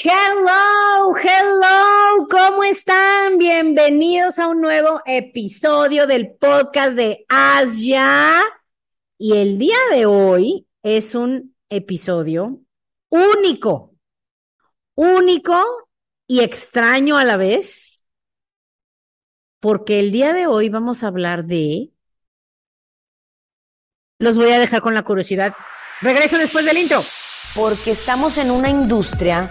Hello, hello, ¿cómo están? Bienvenidos a un nuevo episodio del podcast de Asia. Y el día de hoy es un episodio único, único y extraño a la vez, porque el día de hoy vamos a hablar de... Los voy a dejar con la curiosidad. Regreso después del intro. Porque estamos en una industria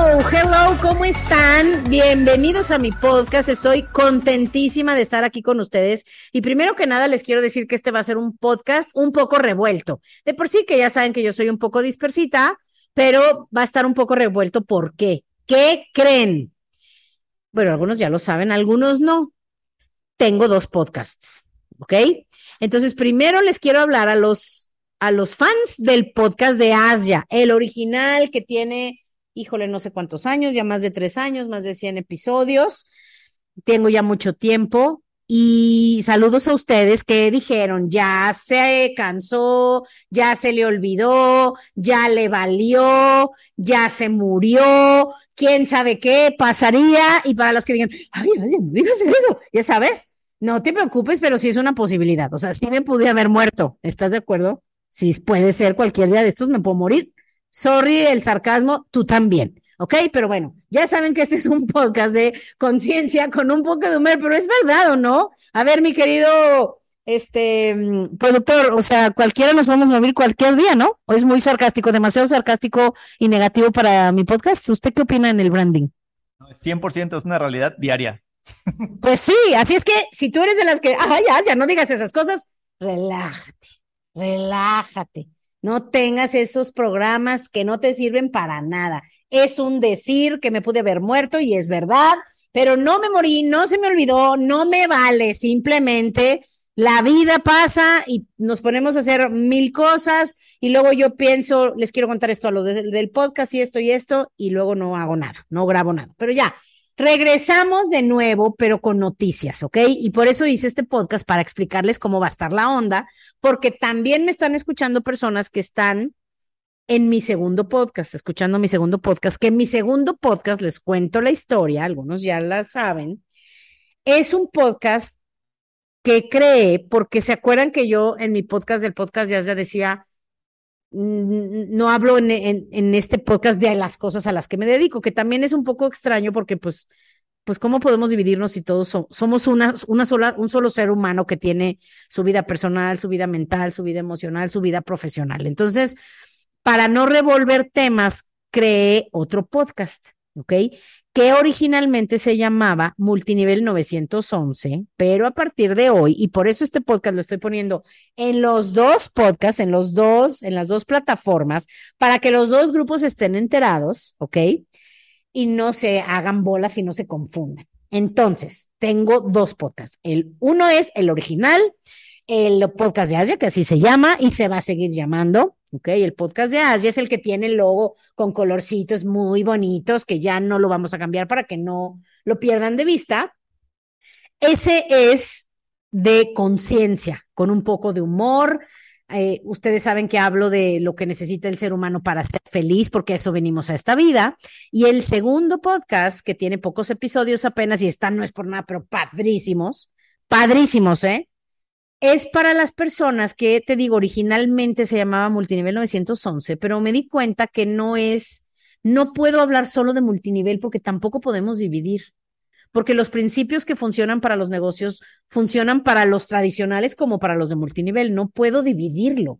hello, ¿cómo están? Bienvenidos a mi podcast. Estoy contentísima de estar aquí con ustedes. Y primero que nada, les quiero decir que este va a ser un podcast un poco revuelto. De por sí que ya saben que yo soy un poco dispersita, pero va a estar un poco revuelto. ¿Por qué? ¿Qué creen? Bueno, algunos ya lo saben, algunos no. Tengo dos podcasts, ¿ok? Entonces, primero les quiero hablar a los a los fans del podcast de Asia, el original que tiene híjole, no sé cuántos años, ya más de tres años, más de 100 episodios. Tengo ya mucho tiempo. Y saludos a ustedes que dijeron, ya se cansó, ya se le olvidó, ya le valió, ya se murió, quién sabe qué pasaría. Y para los que digan, ay, no digas eso, ya sabes, no te preocupes, pero sí es una posibilidad. O sea, sí me pude haber muerto, ¿estás de acuerdo? Sí puede ser cualquier día de estos, me puedo morir. Sorry el sarcasmo, tú también. ¿Ok? Pero bueno, ya saben que este es un podcast de conciencia con un poco de humor, pero es verdad o no. A ver, mi querido este mm, productor, o sea, cualquiera nos vamos a morir cualquier día, ¿no? ¿O es muy sarcástico, demasiado sarcástico y negativo para mi podcast? ¿Usted qué opina en el branding? 100% es una realidad diaria. Pues sí, así es que si tú eres de las que, ay, ya, ya no digas esas cosas, relájate, relájate. No tengas esos programas que no te sirven para nada. Es un decir que me pude haber muerto y es verdad, pero no me morí, no se me olvidó, no me vale. Simplemente la vida pasa y nos ponemos a hacer mil cosas y luego yo pienso, les quiero contar esto a lo del podcast y esto y esto y luego no hago nada, no grabo nada. Pero ya, Regresamos de nuevo, pero con noticias, ¿ok? Y por eso hice este podcast para explicarles cómo va a estar la onda, porque también me están escuchando personas que están en mi segundo podcast, escuchando mi segundo podcast, que en mi segundo podcast les cuento la historia, algunos ya la saben, es un podcast que creé porque se acuerdan que yo en mi podcast del podcast ya decía, no hablo en, en, este podcast de las cosas a las que me dedico, que también es un poco extraño porque pues, pues cómo podemos dividirnos si todos somos una, sola, un solo ser humano que tiene su vida personal, su vida mental, su vida emocional, su vida profesional. Entonces, para no revolver temas, creé otro podcast, ¿ok? que originalmente se llamaba Multinivel 911, pero a partir de hoy, y por eso este podcast lo estoy poniendo en los dos podcasts, en los dos, en las dos plataformas, para que los dos grupos estén enterados, ¿ok? Y no se hagan bolas y no se confundan. Entonces, tengo dos podcasts. El uno es el original, el podcast de Asia, que así se llama y se va a seguir llamando. Ok, el podcast de Asia es el que tiene el logo con colorcitos muy bonitos que ya no lo vamos a cambiar para que no lo pierdan de vista. Ese es de conciencia, con un poco de humor. Eh, ustedes saben que hablo de lo que necesita el ser humano para ser feliz, porque eso venimos a esta vida. Y el segundo podcast, que tiene pocos episodios apenas y están, no es por nada, pero padrísimos, padrísimos, ¿eh? es para las personas que, te digo, originalmente se llamaba Multinivel 911, pero me di cuenta que no es, no puedo hablar solo de multinivel porque tampoco podemos dividir, porque los principios que funcionan para los negocios funcionan para los tradicionales como para los de multinivel, no puedo dividirlo.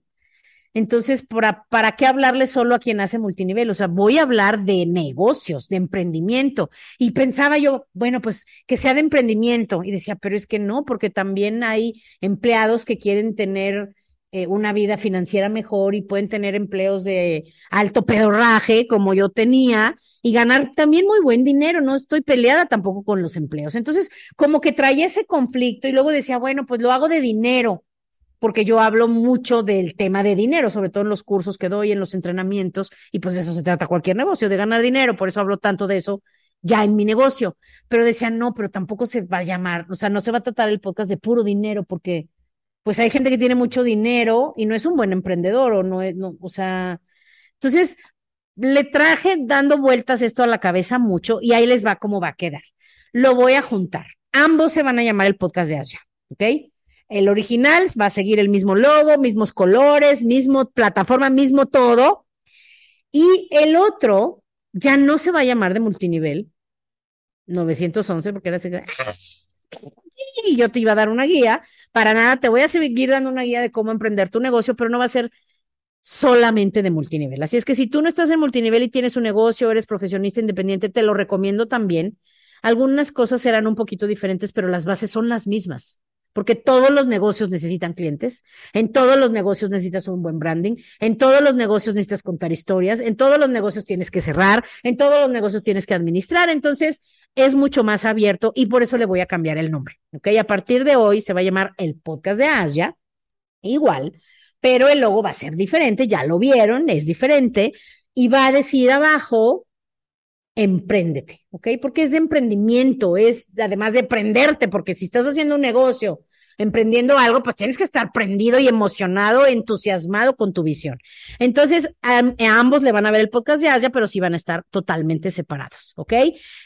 Entonces, ¿para, ¿para qué hablarle solo a quien hace multinivel? O sea, voy a hablar de negocios, de emprendimiento. Y pensaba yo, bueno, pues que sea de emprendimiento. Y decía, pero es que no, porque también hay empleados que quieren tener eh, una vida financiera mejor y pueden tener empleos de alto pedorraje como yo tenía y ganar también muy buen dinero. No estoy peleada tampoco con los empleos. Entonces, como que traía ese conflicto y luego decía, bueno, pues lo hago de dinero porque yo hablo mucho del tema de dinero, sobre todo en los cursos que doy, en los entrenamientos, y pues de eso se trata cualquier negocio, de ganar dinero, por eso hablo tanto de eso ya en mi negocio. Pero decía, no, pero tampoco se va a llamar, o sea, no se va a tratar el podcast de puro dinero, porque pues hay gente que tiene mucho dinero y no es un buen emprendedor, o no es, no, o sea, entonces le traje dando vueltas esto a la cabeza mucho y ahí les va cómo va a quedar. Lo voy a juntar. Ambos se van a llamar el podcast de Asia, ¿ok? El original va a seguir el mismo logo, mismos colores, mismo plataforma, mismo todo. Y el otro ya no se va a llamar de multinivel 911 porque era. Y yo te iba a dar una guía. Para nada, te voy a seguir dando una guía de cómo emprender tu negocio, pero no va a ser solamente de multinivel. Así es que si tú no estás en multinivel y tienes un negocio, eres profesionista independiente, te lo recomiendo también. Algunas cosas serán un poquito diferentes, pero las bases son las mismas porque todos los negocios necesitan clientes, en todos los negocios necesitas un buen branding, en todos los negocios necesitas contar historias, en todos los negocios tienes que cerrar, en todos los negocios tienes que administrar, entonces es mucho más abierto y por eso le voy a cambiar el nombre, ¿ok? A partir de hoy se va a llamar el podcast de Asia, igual, pero el logo va a ser diferente, ya lo vieron, es diferente y va a decir abajo empréndete, ¿ok? Porque es de emprendimiento, es además de prenderte, porque si estás haciendo un negocio, emprendiendo algo, pues tienes que estar prendido y emocionado, entusiasmado con tu visión. Entonces, a, ambos le van a ver el podcast de Asia, pero sí van a estar totalmente separados, ¿ok?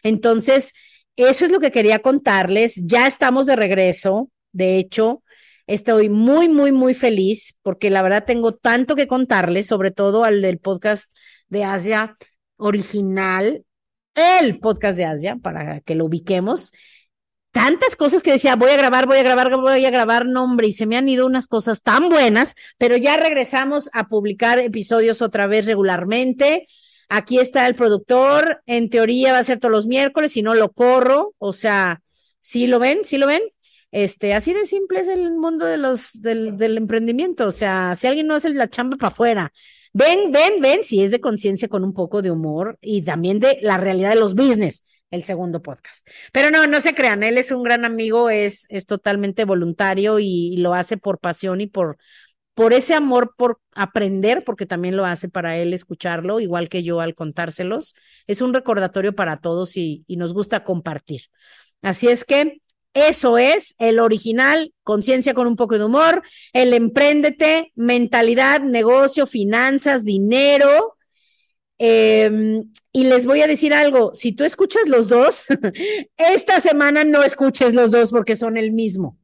Entonces, eso es lo que quería contarles. Ya estamos de regreso. De hecho, estoy muy, muy, muy feliz porque la verdad tengo tanto que contarles, sobre todo al del podcast de Asia original el podcast de Asia, para que lo ubiquemos. Tantas cosas que decía, voy a grabar, voy a grabar, voy a grabar, nombre, y se me han ido unas cosas tan buenas, pero ya regresamos a publicar episodios otra vez regularmente. Aquí está el productor, en teoría va a ser todos los miércoles, si no lo corro, o sea, ¿sí lo ven? ¿Sí lo ven? Este, así de simple es el mundo de los, del, del emprendimiento, o sea, si alguien no hace la chamba para afuera, Ven, ven, ven, si es de conciencia con un poco de humor y también de la realidad de los business, el segundo podcast. Pero no, no se crean, él es un gran amigo, es, es totalmente voluntario y, lo hace por pasión y por, por ese amor por aprender, porque también lo hace para él escucharlo, igual que yo al contárselos. Es un recordatorio para todos y, y nos gusta compartir. Así es que eso es el original, conciencia con un poco de humor, el empréndete, mentalidad, negocio, finanzas, dinero. Em, y les voy a decir algo, si tú escuchas los dos, esta semana no escuches los dos porque son el mismo.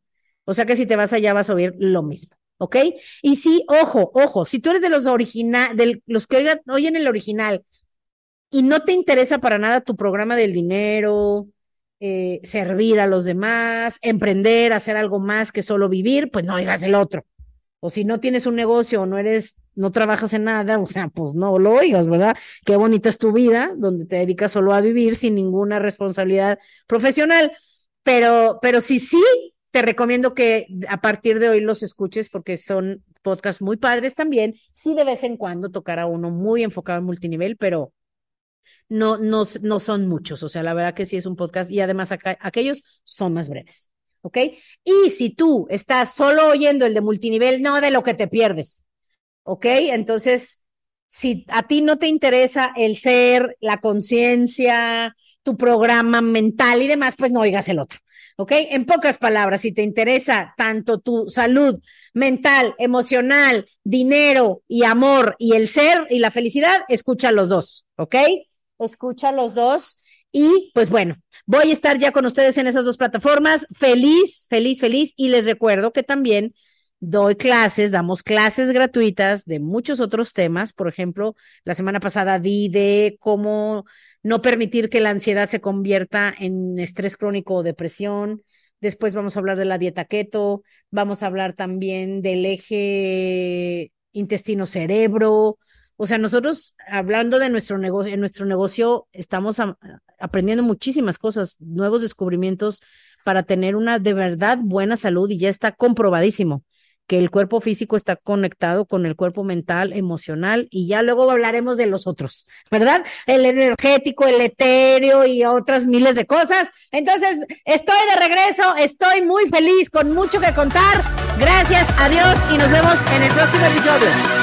O sea que si te vas allá vas a oír lo mismo, ¿ok? Y sí, ojo, ojo, si tú eres de los original, de los que oigan, oyen el original y no te interesa para nada tu programa del dinero, eh, servir a los demás, emprender, hacer algo más que solo vivir, pues no oigas el otro. O si no tienes un negocio o no eres, no trabajas en nada, o sea, pues no lo oigas, ¿verdad? Qué bonita es tu vida, donde te dedicas solo a vivir sin ninguna responsabilidad profesional. Pero, pero sí, sí, te recomiendo que a partir de hoy los escuches porque son podcasts muy padres también. Sí, de vez en cuando tocará uno muy enfocado en multinivel, pero no, no, no son muchos. O sea, la verdad que sí es un podcast y además aquellos son más breves. ¿Ok? Y si tú estás solo oyendo el de multinivel, no de lo que te pierdes. ¿Ok? Entonces, si a ti no te interesa el ser, la conciencia, tu programa mental y demás, pues no oigas el otro. ¿Ok? En pocas palabras, si te interesa tanto tu salud mental, emocional, dinero y amor y el ser y la felicidad, escucha los dos. ¿Ok? escucha los dos. Y pues bueno, voy a estar ya con ustedes en esas dos plataformas. Feliz, feliz, feliz. Y les recuerdo que también doy clases, damos clases gratuitas de muchos otros temas. Por ejemplo, la semana pasada di de cómo no permitir que la ansiedad se convierta en estrés crónico o depresión. Después vamos a hablar de la dieta keto, vamos a hablar también del eje intestino cerebro. O sea, nosotros hablando de nuestro negocio, en nuestro negocio estamos aprendiendo muchísimas cosas, nuevos descubrimientos para tener una de verdad buena salud y ya está comprobadísimo que el cuerpo físico está conectado con el cuerpo mental, emocional, y ya luego hablaremos de los otros, ¿verdad? El energético, el etéreo y otras miles de cosas. Entonces, estoy de regreso, estoy muy feliz, con mucho que contar. Gracias, adiós y nos vemos en el próximo episodio.